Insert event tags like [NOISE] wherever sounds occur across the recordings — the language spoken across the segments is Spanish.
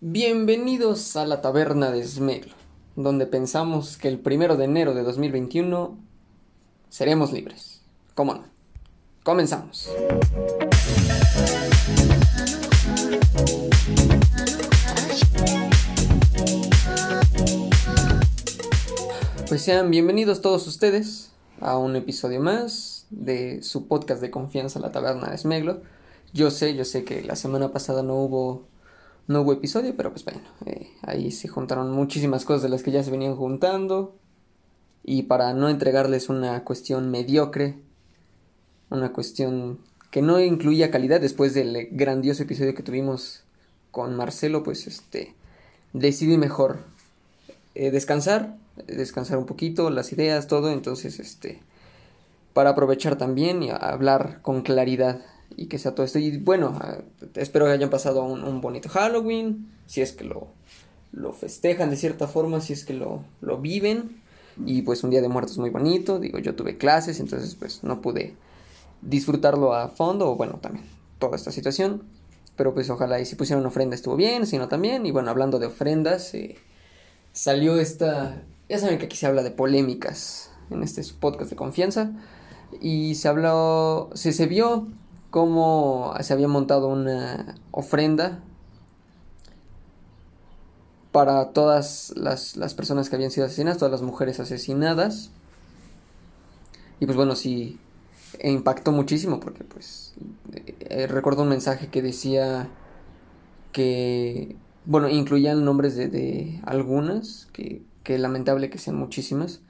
Bienvenidos a la taberna de Smeglo, donde pensamos que el primero de enero de 2021 seremos libres. ¿Cómo no? Comenzamos. Pues sean bienvenidos todos ustedes a un episodio más de su podcast de confianza, la taberna de Smeglo. Yo sé, yo sé que la semana pasada no hubo, no hubo episodio, pero pues bueno, eh, ahí se juntaron muchísimas cosas de las que ya se venían juntando. Y para no entregarles una cuestión mediocre, una cuestión que no incluía calidad después del grandioso episodio que tuvimos con Marcelo, pues este decidí mejor eh, descansar, descansar un poquito, las ideas, todo, entonces este para aprovechar también y hablar con claridad y que sea todo esto. Y bueno, ah, espero que hayan pasado un, bonito Halloween, si es que lo, lo festejan de cierta forma, si es que lo, lo viven. Y pues un día de muertos muy bonito, digo, yo tuve clases, entonces pues no pude disfrutarlo a fondo, o bueno, también toda esta situación. Pero pues ojalá y si pusieron ofrenda estuvo bien, si no también. Y bueno, hablando de ofrendas, eh, salió esta... Ya saben que aquí se habla de polémicas en este podcast de confianza. Y se habló, se, se vio cómo se había montado una ofrenda para todas las, las, personas que habían sido asesinadas, todas las mujeres asesinadas. Y pues bueno, sí, impactó muchísimo porque pues eh, recuerdo un mensaje que decía que, bueno, incluían nombres de, de algunas, que, que lamentable que sean muchísimas,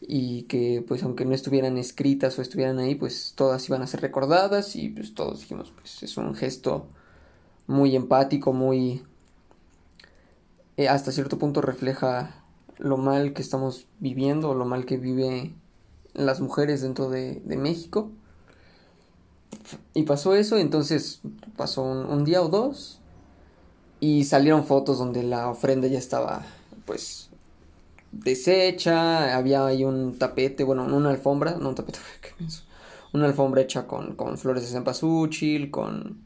y que pues aunque no estuvieran escritas o estuvieran ahí, pues todas iban a ser recordadas y pues todos dijimos, pues es un gesto muy empático, muy... Eh, hasta cierto punto refleja lo mal que estamos viviendo, lo mal que vive las mujeres dentro de, México. Y pasó eso, entonces pasó un día o dos y salieron fotos donde la ofrenda ya estaba pues deshecha, había ahí un tapete, bueno, una alfombra, no un tapete, [LAUGHS] una alfombra hecha con, con flores de cempasúchil, con,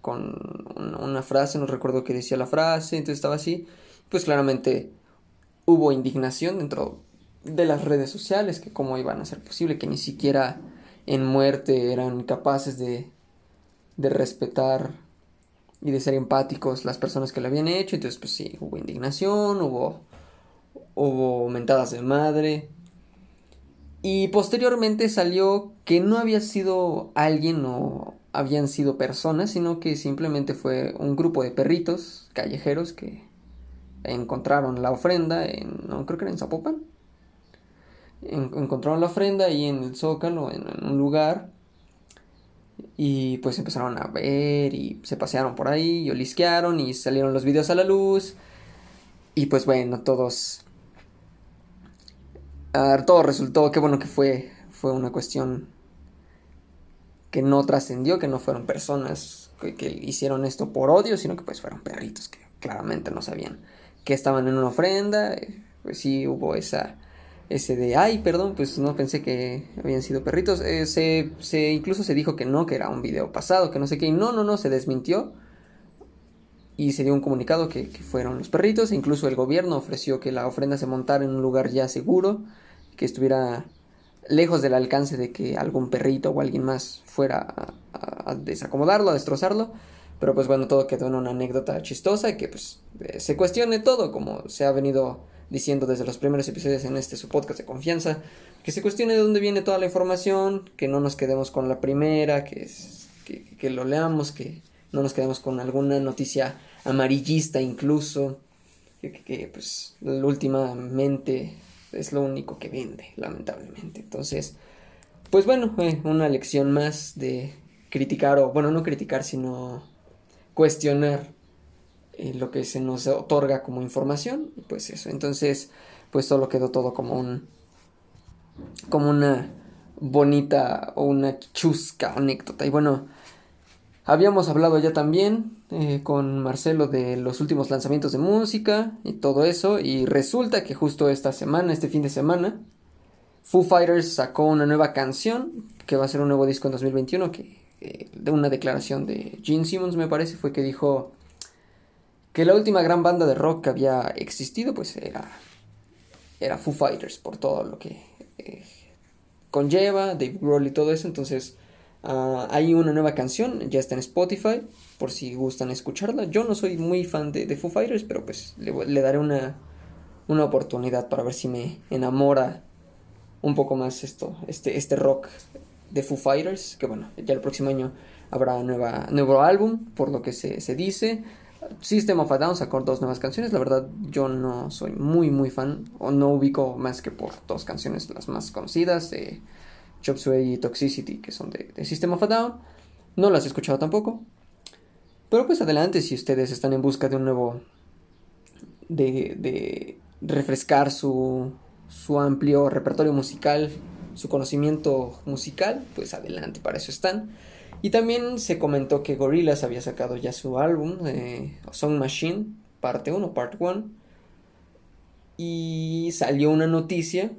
con una frase, no recuerdo qué decía la frase, entonces estaba así, pues claramente hubo indignación dentro de las redes sociales, que cómo iban a ser posible, que ni siquiera en muerte eran capaces de, de respetar y de ser empáticos las personas que lo habían hecho, entonces pues sí, hubo indignación, hubo hubo mentadas de madre. Y posteriormente salió que no había sido alguien o habían sido personas, sino que simplemente fue un grupo de perritos callejeros que encontraron la ofrenda en, no creo que era en Zapopan. encontraron la ofrenda ahí en el Zócalo, en, un lugar. Y pues empezaron a ver y se pasearon por ahí y olisquearon y salieron los videos a la luz. Y pues bueno, todos todo resultó, qué bueno que fue, fue una cuestión que no trascendió, que no fueron personas que, hicieron esto por odio, sino que pues fueron perritos que claramente no sabían que estaban en una ofrenda, pues sí hubo esa, ese de, ay, perdón, pues no pensé que habían sido perritos, eh, se, se, incluso se dijo que no, que era un video pasado, que no sé qué, y no, no, no, se desmintió, y se dio un comunicado que, fueron los perritos, incluso el gobierno ofreció que la ofrenda se montara en un lugar ya seguro, que estuviera lejos del alcance de que algún perrito o alguien más fuera a, desacomodarlo, a destrozarlo. Pero pues bueno, todo quedó en una anécdota chistosa y que pues eh, se cuestione todo, como se ha venido diciendo desde los primeros episodios en este su podcast de confianza, que se cuestione de dónde viene toda la información, que no nos quedemos con la primera, que, que, que lo leamos, que no nos quedemos con alguna noticia amarillista incluso, que, pues últimamente es lo único que vende, lamentablemente. Entonces, pues bueno, eh, una lección más de criticar, o bueno, no criticar, sino cuestionar eh, lo que se nos otorga como información. Pues eso, entonces, pues solo quedó todo como un, como una bonita o una chusca anécdota. Y bueno, Habíamos hablado ya también eh, con Marcelo de los últimos lanzamientos de música y todo eso. Y resulta que justo esta semana, este fin de semana, Foo Fighters sacó una nueva canción que va a ser un nuevo disco en 2021. Que, eh, de una declaración de Gene Simmons, me parece, fue que dijo que la última gran banda de rock que había existido, pues era, era Foo Fighters, por todo lo que eh, conlleva, Dave Grohl y todo eso. Entonces, ah, hay una nueva canción, ya está en Spotify, por si gustan escucharla. Yo no soy muy fan de, de Foo Fighters, pero pues le, daré una, una oportunidad para ver si me enamora un poco más esto, este, este rock de Foo Fighters, que bueno, ya el próximo año habrá nueva, nuevo álbum, por lo que se, se dice. System of a Down sacó dos nuevas canciones, la verdad yo no soy muy muy fan, o no ubico más que por dos canciones las más conocidas, de Chop Suey y Toxicity, que son de, de System of a Down. No las he escuchado tampoco, pero pues adelante si ustedes están en busca de un nuevo... de, de refrescar su, su amplio repertorio musical, su conocimiento musical, pues adelante, para eso están. Y también se comentó que Gorillaz había sacado ya su álbum, eh, Song Machine, parte 1, part 1. Y salió una noticia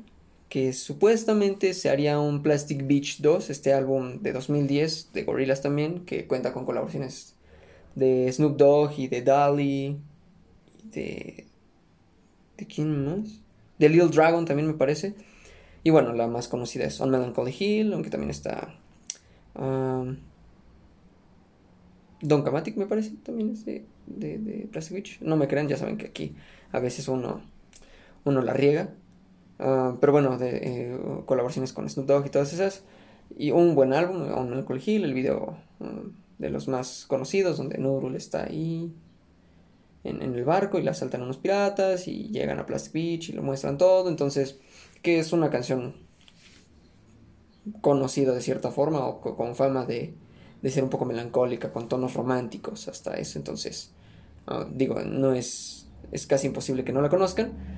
que supuestamente se haría un Plastic Beach 2, este álbum de 2010 de Gorillaz también, que cuenta con colaboraciones de Snoop Dogg y de Dolly, de... ¿De quién más? De Little Dragon también me parece. Y bueno, la más conocida es On Melancholy Hill, aunque también está... Um, Don Kamatic me parece, también es de, de, Plastic Beach. No me crean, ya saben que aquí a veces uno, uno la riega. Uh, pero bueno, de eh, colaboraciones con Snoop Dogg y todas esas. Y un buen álbum, On Melancholy Hill, el video um, de los más conocidos, donde Nurul está ahí en, en, el barco y la asaltan unos piratas y llegan a Plastic Beach y lo muestran todo. Entonces, que es una canción conocida de cierta forma o con fama de, de ser un poco melancólica, con tonos románticos hasta eso. Entonces, uh, digo, no es, es casi imposible que no la conozcan.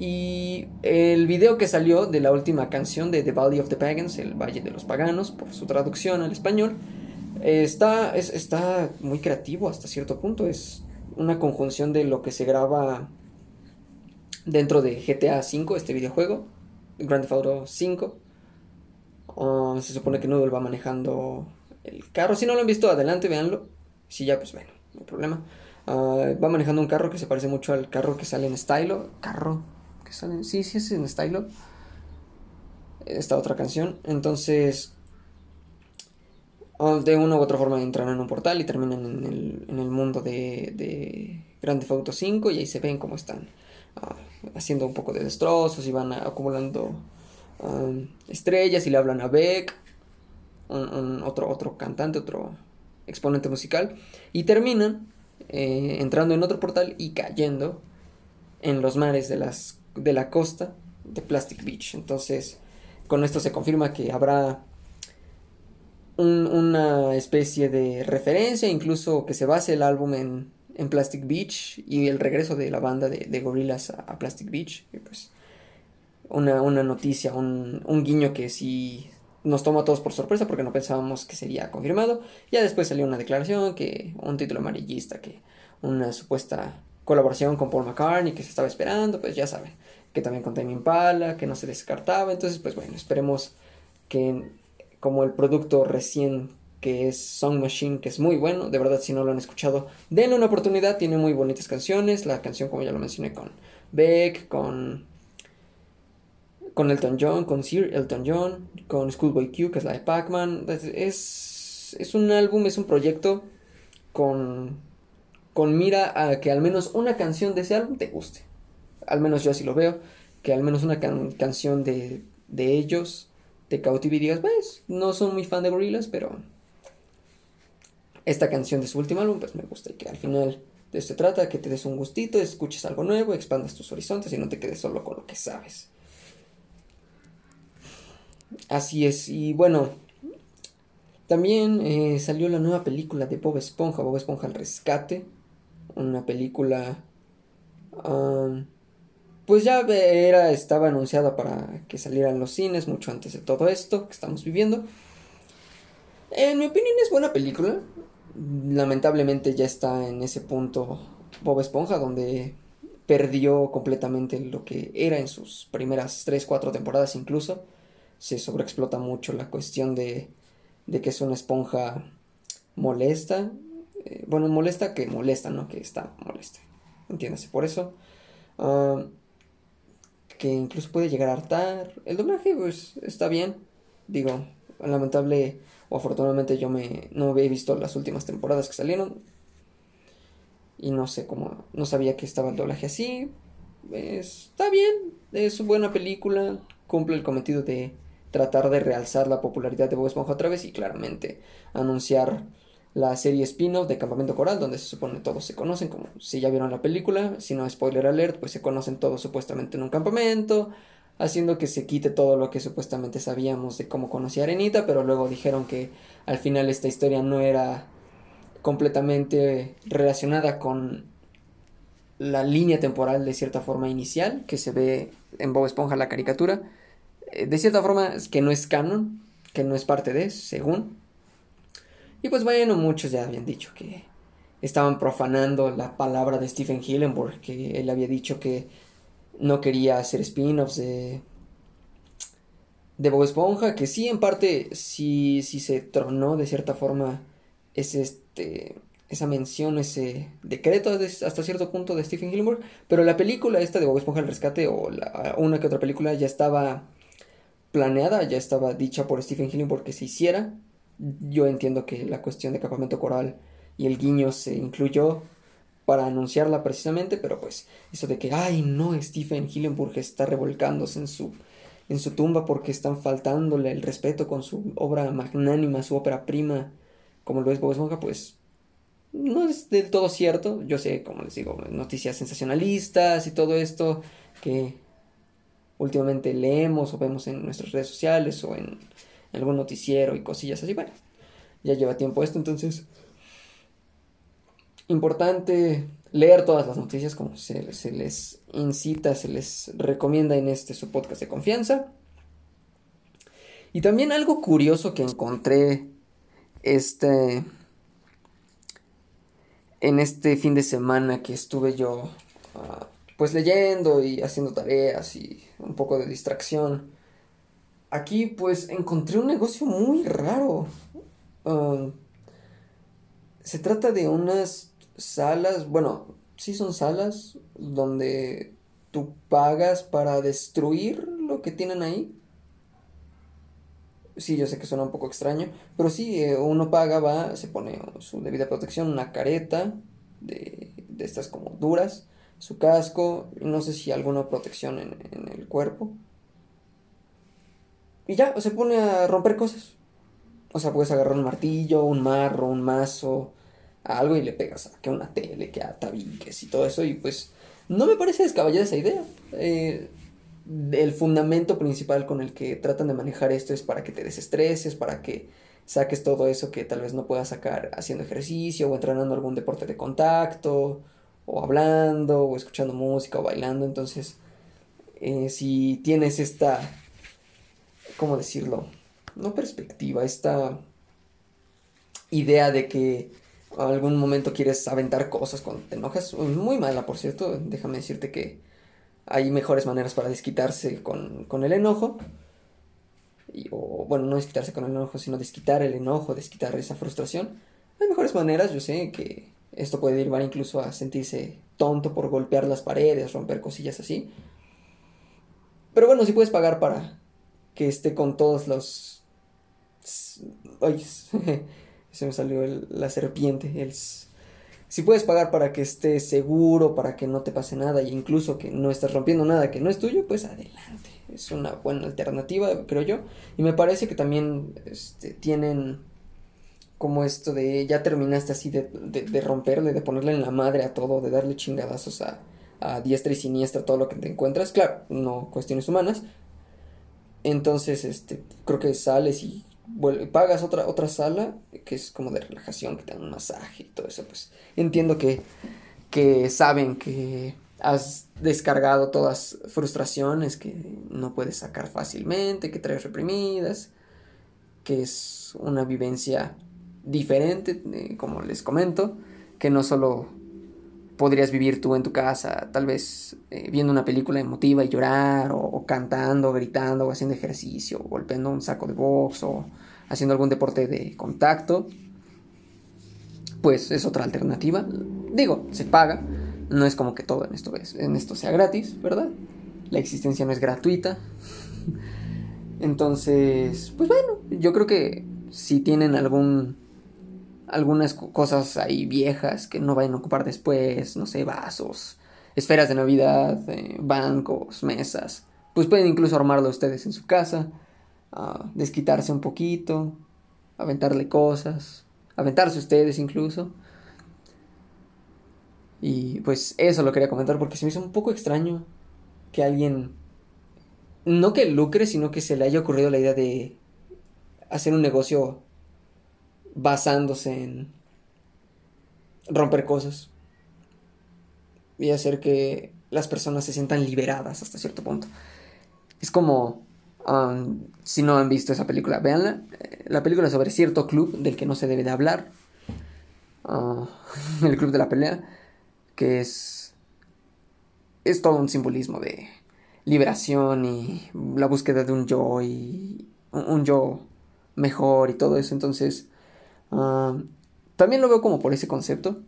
Y el video que salió de la última canción de The Valley of the Pagans, El Valle de los Paganos, por su traducción al español, está, es, está muy creativo hasta cierto punto. Es una conjunción de lo que se graba dentro de GTA V, este videojuego, Grand Theft Auto 5. Uh, se supone que Noodle va manejando el carro. Si no lo han visto, adelante, véanlo. Si ya, pues bueno, no hay problema. Uh, va manejando un carro que se parece mucho al carro que sale en Stylo. Carro Sí, sí, es en Stylo. Esta otra canción. Entonces, de una u otra forma entran en un portal y terminan en el, mundo de, de Grand Theft Auto 5 y ahí se ven cómo están uh, haciendo un poco de destrozos y van acumulando um, estrellas y le hablan a Beck, otro, otro cantante, otro exponente musical, y terminan eh, entrando en otro portal y cayendo en los mares de, las, de la costa de Plastic Beach. Entonces, con esto se confirma que habrá una especie de referencia, incluso que se base el álbum en, en Plastic Beach y el regreso de la banda de, de Gorillaz a, Plastic Beach. Y pues una, una noticia, un, un, guiño que sí nos toma a todos por sorpresa porque no pensábamos que sería confirmado. Ya después salió una declaración que un título amarillista, que una supuesta colaboración con Paul McCartney que se estaba esperando, pues ya saben, que también con Tame Impala, que no se descartaba. Entonces, pues bueno, esperemos que como el producto recién que es Song Machine, que es muy bueno, de verdad si no lo han escuchado, denle una oportunidad, tiene muy bonitas canciones, la canción como ya lo mencioné con Beck, con con Elton John, con Sir Elton John, con Schoolboy Q, que es la de Pac-Man, es, es un álbum, es un proyecto con, con mira a que al menos una canción de ese álbum te guste, al menos yo así lo veo, que al menos una canción de, de ellos te cautive y digas, pues, no soy muy fan de Gorillaz, pero esta canción de su último álbum, pues me gusta y que al final de esto se trata, que te des un gustito, escuches algo nuevo, expandas tus horizontes y no te quedes solo con lo que sabes. Así es, y bueno, también eh, salió la nueva película de Bob Esponja, Bob Esponja al Rescate, una película... Um, pues ya era, estaba anunciada para que salieran los cines mucho antes de todo esto que estamos viviendo. En mi opinión es buena película. Lamentablemente ya está en ese punto Bob Esponja donde perdió completamente lo que era en sus primeras 3, 4 temporadas incluso. Se sobreexplota mucho la cuestión de, de que es una esponja molesta Eh, bueno, molesta que molesta, ¿no? Que está molesta. Entiéndase, por eso. Ah, que incluso puede llegar a hartar. El doblaje, pues, está bien. Digo, lamentable o afortunadamente yo me no había visto las últimas temporadas que salieron. Y no sé cómo, no sabía que estaba el doblaje así. Está bien, es una buena película, cumple el cometido de tratar de realzar la popularidad de Bob Esponja otra vez y claramente anunciar la serie spin-off de Campamento Coral, donde se supone todos se conocen, como si ya vieron la película, si no spoiler alert, pues se conocen todos supuestamente en un campamento, haciendo que se quite todo lo que supuestamente sabíamos de cómo conocía a Arenita, pero luego dijeron que al final esta historia no era completamente relacionada con la línea temporal de cierta forma inicial que se ve en Bob Esponja la caricatura, eh, de cierta forma que no es canon, que no es parte de, según, y pues bueno, muchos ya habían dicho que estaban profanando la palabra de Stephen Hillenburg, que él había dicho que no quería hacer spin-offs de, de Bob Esponja, que sí, en parte, sí, sí se tronó de cierta forma ese, este, esa mención, ese decreto hasta cierto punto de Stephen Hillenburg, pero la película esta de Bob Esponja el Rescate o la, una que otra película ya estaba planeada, ya estaba dicha por Stephen Hillenburg que se hiciera, yo entiendo que la cuestión de campamento coral y el guiño se incluyó para anunciarla precisamente, pero pues eso de que, ay no, Stephen Hillenburg está revolcándose en su, en su tumba porque están faltándole el respeto con su obra magnánima, su ópera prima, como lo es Bob pues no es del todo cierto. Yo sé, como les digo, noticias sensacionalistas y todo esto que últimamente leemos o vemos en nuestras redes sociales o en algún noticiero y cosillas así. Bueno, ya lleva tiempo esto, entonces importante leer todas las noticias como se, les incita, se les recomienda en este su podcast de confianza. Y también algo curioso que encontré este en este fin de semana que estuve yo ah, pues leyendo y haciendo tareas y un poco de distracción aquí pues encontré un negocio muy raro. Um, se trata de unas salas, bueno, sí son salas donde tú pagas para destruir lo que tienen ahí. Sí, yo sé que suena un poco extraño, pero sí, eh, uno paga, va, se pone su debida protección, una careta de, de estas como duras, su casco, no sé si alguna protección en, en el cuerpo. Y ya, se pone a romper cosas. O sea, puedes agarrar un martillo, un marro, un mazo, algo y le pegas a que una tele, que a tabiques y todo eso. Y pues no me parece descabellada esa idea. Eh, el fundamento principal con el que tratan de manejar esto es para que te desestreses, para que saques todo eso que tal vez no puedas sacar haciendo ejercicio o entrenando algún deporte de contacto, o hablando, o escuchando música, o bailando. Entonces, eh, si tienes esta ¿cómo decirlo? No perspectiva, esta idea de que algún momento quieres aventar cosas cuando te enojas. Muy mala, por cierto. Déjame decirte que hay mejores maneras para desquitarse con, con el enojo. Y, o bueno, no desquitarse con el enojo, sino desquitar el enojo, desquitar esa frustración. Hay mejores maneras, yo sé que esto puede llevar incluso a sentirse tonto por golpear las paredes, romper cosillas así. Pero bueno, si puedes pagar para que esté con todos los... Ay, [LAUGHS] se me salió la serpiente. El... Si puedes pagar para que esté seguro, para que no te pase nada, e incluso que no estés rompiendo nada que no es tuyo, pues adelante. Es una buena alternativa, creo yo. Y me parece que también este, tienen como esto de ya terminaste así de, de, romperle, de ponerle en la madre a todo, de darle chingadazos a, a diestra y siniestra todo lo que te encuentras. Claro, no cuestiones humanas, entonces, este, creo que sales y pagas otra, otra sala que es como de relajación, que te dan un masaje y todo eso. Pues entiendo que, que saben que has descargado todas frustraciones que no puedes sacar fácilmente, que traes reprimidas, que es una vivencia diferente, eh, como les comento, que no solo podrías vivir tú en tu casa, tal vez eh, viendo una película emotiva y llorar, o, cantando, gritando, o haciendo ejercicio, o golpeando un saco de box, o haciendo algún deporte de contacto. pues es otra alternativa. Digo, se paga. No es como que todo en esto, en esto sea gratis, ¿verdad? La existencia no es gratuita. [LAUGHS] Entonces, pues bueno, yo creo que si tienen algún algunas cosas ahí viejas que no vayan a ocupar después, no sé, vasos, esferas de Navidad, eh, bancos, mesas, pues pueden incluso armarlo ustedes en su casa, desquitarse un poquito, aventarle cosas, aventarse ustedes incluso. Y pues eso lo quería comentar porque se me hizo un poco extraño que alguien, no que lucre, sino que se le haya ocurrido la idea de hacer un negocio basándose en romper cosas y hacer que las personas se sientan liberadas hasta cierto punto. Es como, um, si no han visto esa película, véanla. Eh, la película es sobre cierto club del que no se debe de hablar. Uh, [LAUGHS] el club de la pelea, que es, es todo un simbolismo de liberación y la búsqueda de un yo y un, yo mejor y todo eso. Entonces, uh, también lo veo como por ese concepto,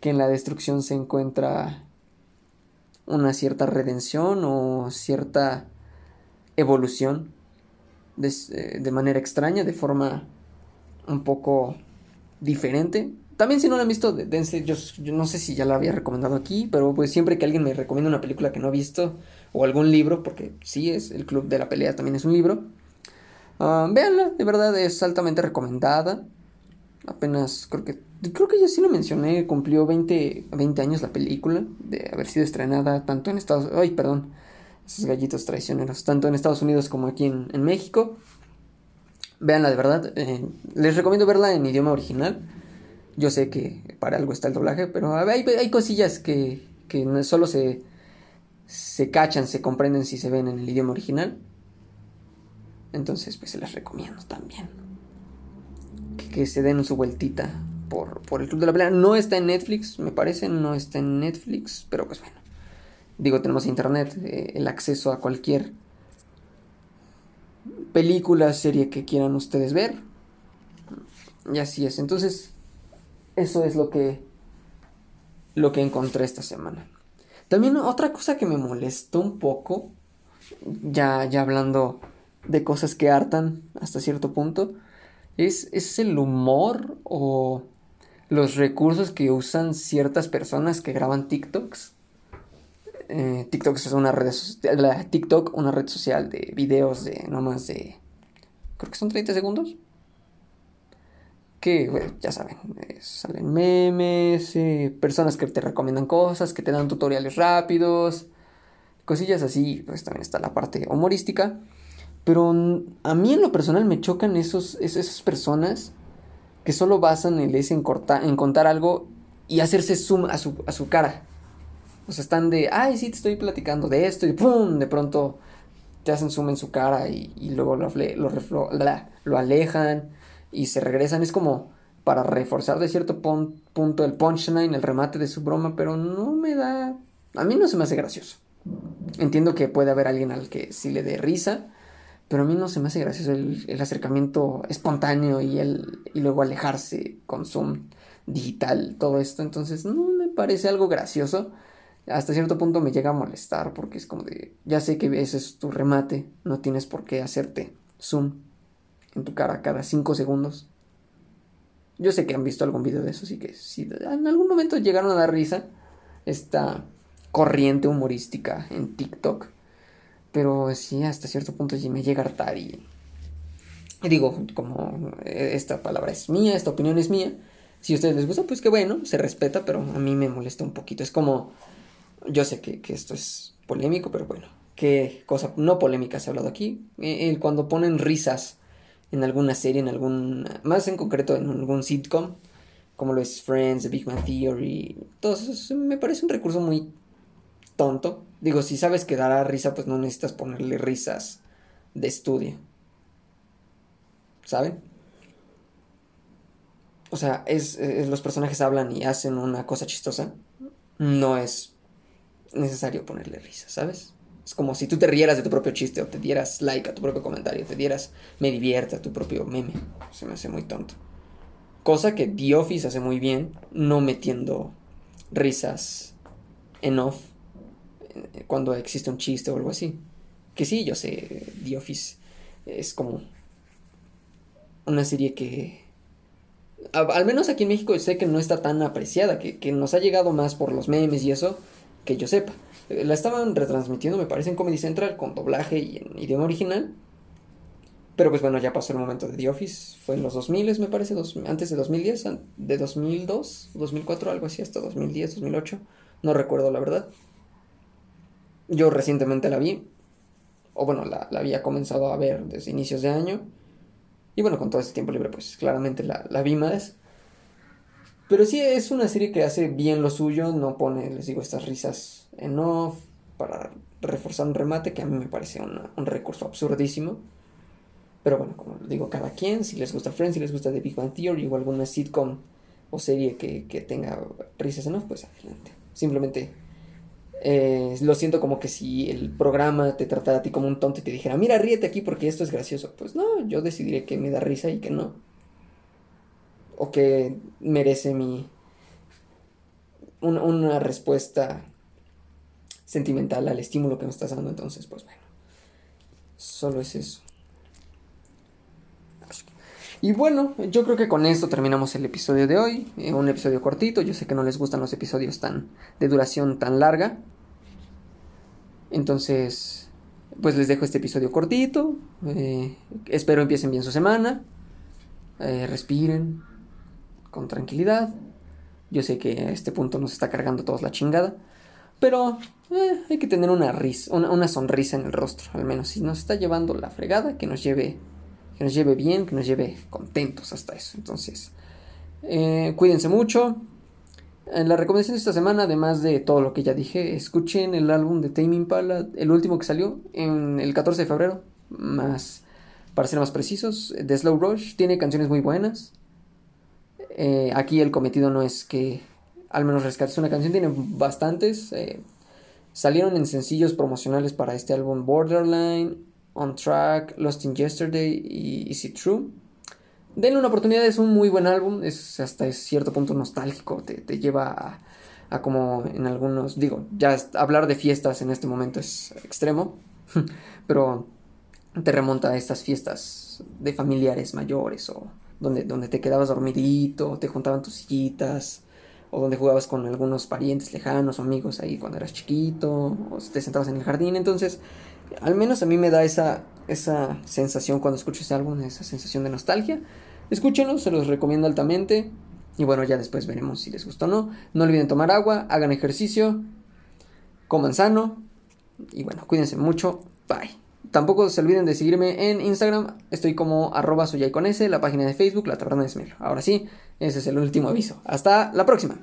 que en la destrucción se encuentra una cierta redención o cierta evolución eh, de, manera extraña, de forma un poco diferente. También si no la han visto, dense, yo, no sé si ya la había recomendado aquí, pero pues siempre que alguien me recomienda una película que no ha visto o algún libro, porque sí es, el Club de la Pelea también es un libro, uh, véanla, de verdad es altamente recomendada. Apenas creo que creo que ya sí lo mencioné, cumplió 20, 20 años la película de haber sido estrenada tanto en Estados Ay, perdón, esos gallitos traicioneros, tanto en Estados Unidos como aquí en, México. Veanla de verdad, eh, les recomiendo verla en idioma original. Yo sé que para algo está el doblaje, pero hay, hay cosillas que, que solo se, se cachan, se comprenden si se ven en el idioma original. Entonces, pues se las recomiendo también. Que, se den su vueltita por, el Club de la Pelea. No está en Netflix, me parece, no está en Netflix, pero pues bueno. Digo, tenemos internet, eh, el acceso a cualquier película, serie que quieran ustedes ver. Y así es. Entonces, eso es lo que lo que encontré esta semana. También otra cosa que me molestó un poco, ya, ya hablando de cosas que hartan hasta cierto punto, es, es el humor o los recursos que usan ciertas personas que graban TikToks. Eh, TikTok es una red la TikTok, una red social de videos de no más de creo que son 30 segundos. Que, ya saben, eh, salen memes, eh, personas que te recomiendan cosas, que te dan tutoriales rápidos, cosillas así, pues también está la parte humorística. Pero a mí en lo personal me chocan esos, esas personas que solo basan el en, en contar algo y hacerse zoom a su, a su cara. O sea, están de, ay, sí, te estoy platicando de esto y ¡pum! De pronto te hacen zoom en su cara y, luego lo, alejan y se regresan. Es como para reforzar de cierto punto el punchline, el remate de su broma, pero no me da... A mí no se me hace gracioso. Entiendo que puede haber alguien al que sí le dé risa, pero a mí no se me hace gracioso el, acercamiento espontáneo y, el, y luego alejarse con Zoom digital, todo esto. Entonces no me parece algo gracioso. Hasta cierto punto me llega a molestar porque es como de, ya sé que ese es tu remate, no tienes por qué hacerte Zoom en tu cara cada 5 segundos. Yo sé que han visto algún video de eso, así que si en algún momento llegaron a dar risa, esta corriente humorística en TikTok pero sí, hasta cierto punto sí me llega a hartar y, digo, como eh, esta palabra es mía, esta opinión es mía, si a ustedes les gusta, pues que bueno, se respeta, pero a mí me molesta un poquito. Es como, yo sé que, esto es polémico, pero bueno, qué cosa no polémica se ha hablado aquí. El, cuando ponen risas en alguna serie, en algún, más en concreto en algún sitcom, como lo es Friends, The Big Man Theory, todo eso me parece un recurso muy tonto. Digo, si sabes que dará risa, pues no necesitas ponerle risas de estudio. ¿Saben? O sea, es, los personajes hablan y hacen una cosa chistosa. No es necesario ponerle risa, ¿sabes? Es como si tú te rieras de tu propio chiste o te dieras like a tu propio comentario, te dieras me divierte a tu propio meme. Se me hace muy tonto. Cosa que The Office hace muy bien, no metiendo risas en off cuando existe un chiste o algo así. Que sí, yo sé, The Office es como una serie que al menos aquí en México sé que no está tan apreciada, que, que, nos ha llegado más por los memes y eso, que yo sepa. La estaban retransmitiendo, me parece, en Comedy Central con doblaje y en idioma original. Pero pues bueno, ya pasó el momento de The Office. Fue en los 2000, me parece, dos, antes de 2010, de 2002, 2004, algo así, hasta 2010, 2008. No recuerdo la verdad. Yo recientemente la vi. O bueno, la, la había comenzado a ver desde inicios de año. Y bueno, con todo este tiempo libre, pues claramente la, la vi más. Pero sí es una serie que hace bien lo suyo, no pone, les digo, estas risas en off para reforzar un remate, que a mí me parece un recurso absurdísimo. Pero bueno, como digo, cada quien, si les gusta Friends, si les gusta The Big Bang Theory o alguna sitcom o serie que, tenga risas en off, pues adelante. Simplemente eh, lo siento como que si el programa te tratara a ti como un tonto y te dijera, mira, ríete aquí porque esto es gracioso. Pues no, yo decidiré que me da risa y que no o que merece mi una, respuesta sentimental al estímulo que me estás dando. Entonces, pues bueno, solo es eso. Y bueno, yo creo que con esto terminamos el episodio de hoy. Eh, un episodio cortito. Yo sé que no les gustan los episodios tan de duración tan larga. Entonces, pues les dejo este episodio cortito. Eh, espero empiecen bien su semana. Eh, respiren, con tranquilidad. Yo sé que a este punto nos está cargando todos la chingada. Pero hay que tener una, risa, una, sonrisa en el rostro, al menos. Si nos está llevando la fregada, que nos lleve, que nos lleve bien, que nos lleve contentos hasta eso. Entonces, eh, cuídense mucho. En la recomendación de esta semana, además de todo lo que ya dije, escuchen el álbum de Tame Impala, el último que salió en el 14 de febrero, más para ser más precisos, The Slow Rush, tiene canciones muy buenas. Eh, aquí el cometido no es que al menos rescates una canción, tiene bastantes. Eh, salieron en sencillos promocionales para este álbum Borderline, On Track, Lost in Yesterday y Is It True. Denle una oportunidad, es un muy buen álbum, es hasta cierto punto nostálgico, te, lleva a, como en algunos, digo, ya hablar de fiestas en este momento es extremo, [LAUGHS] pero te remonta a estas fiestas de familiares mayores o donde, donde te quedabas dormidito, te juntaban tus sillitas, o donde jugabas con algunos parientes lejanos o amigos ahí cuando eras chiquito, o te sentabas en el jardín. Entonces, al menos a mí me da esa, esa sensación cuando escucho ese álbum, esa sensación de nostalgia. Escúchenlo, se los recomiendo altamente. Y bueno, ya después veremos si les gusta o no. No olviden tomar agua, hagan ejercicio, coman sano. Y bueno, cuídense mucho. Bye. Tampoco se olviden de seguirme en Instagram. Estoy como arroba con la página de Facebook, La Taberna de Smell. Ahora sí, ese es el último aviso. Hasta la próxima.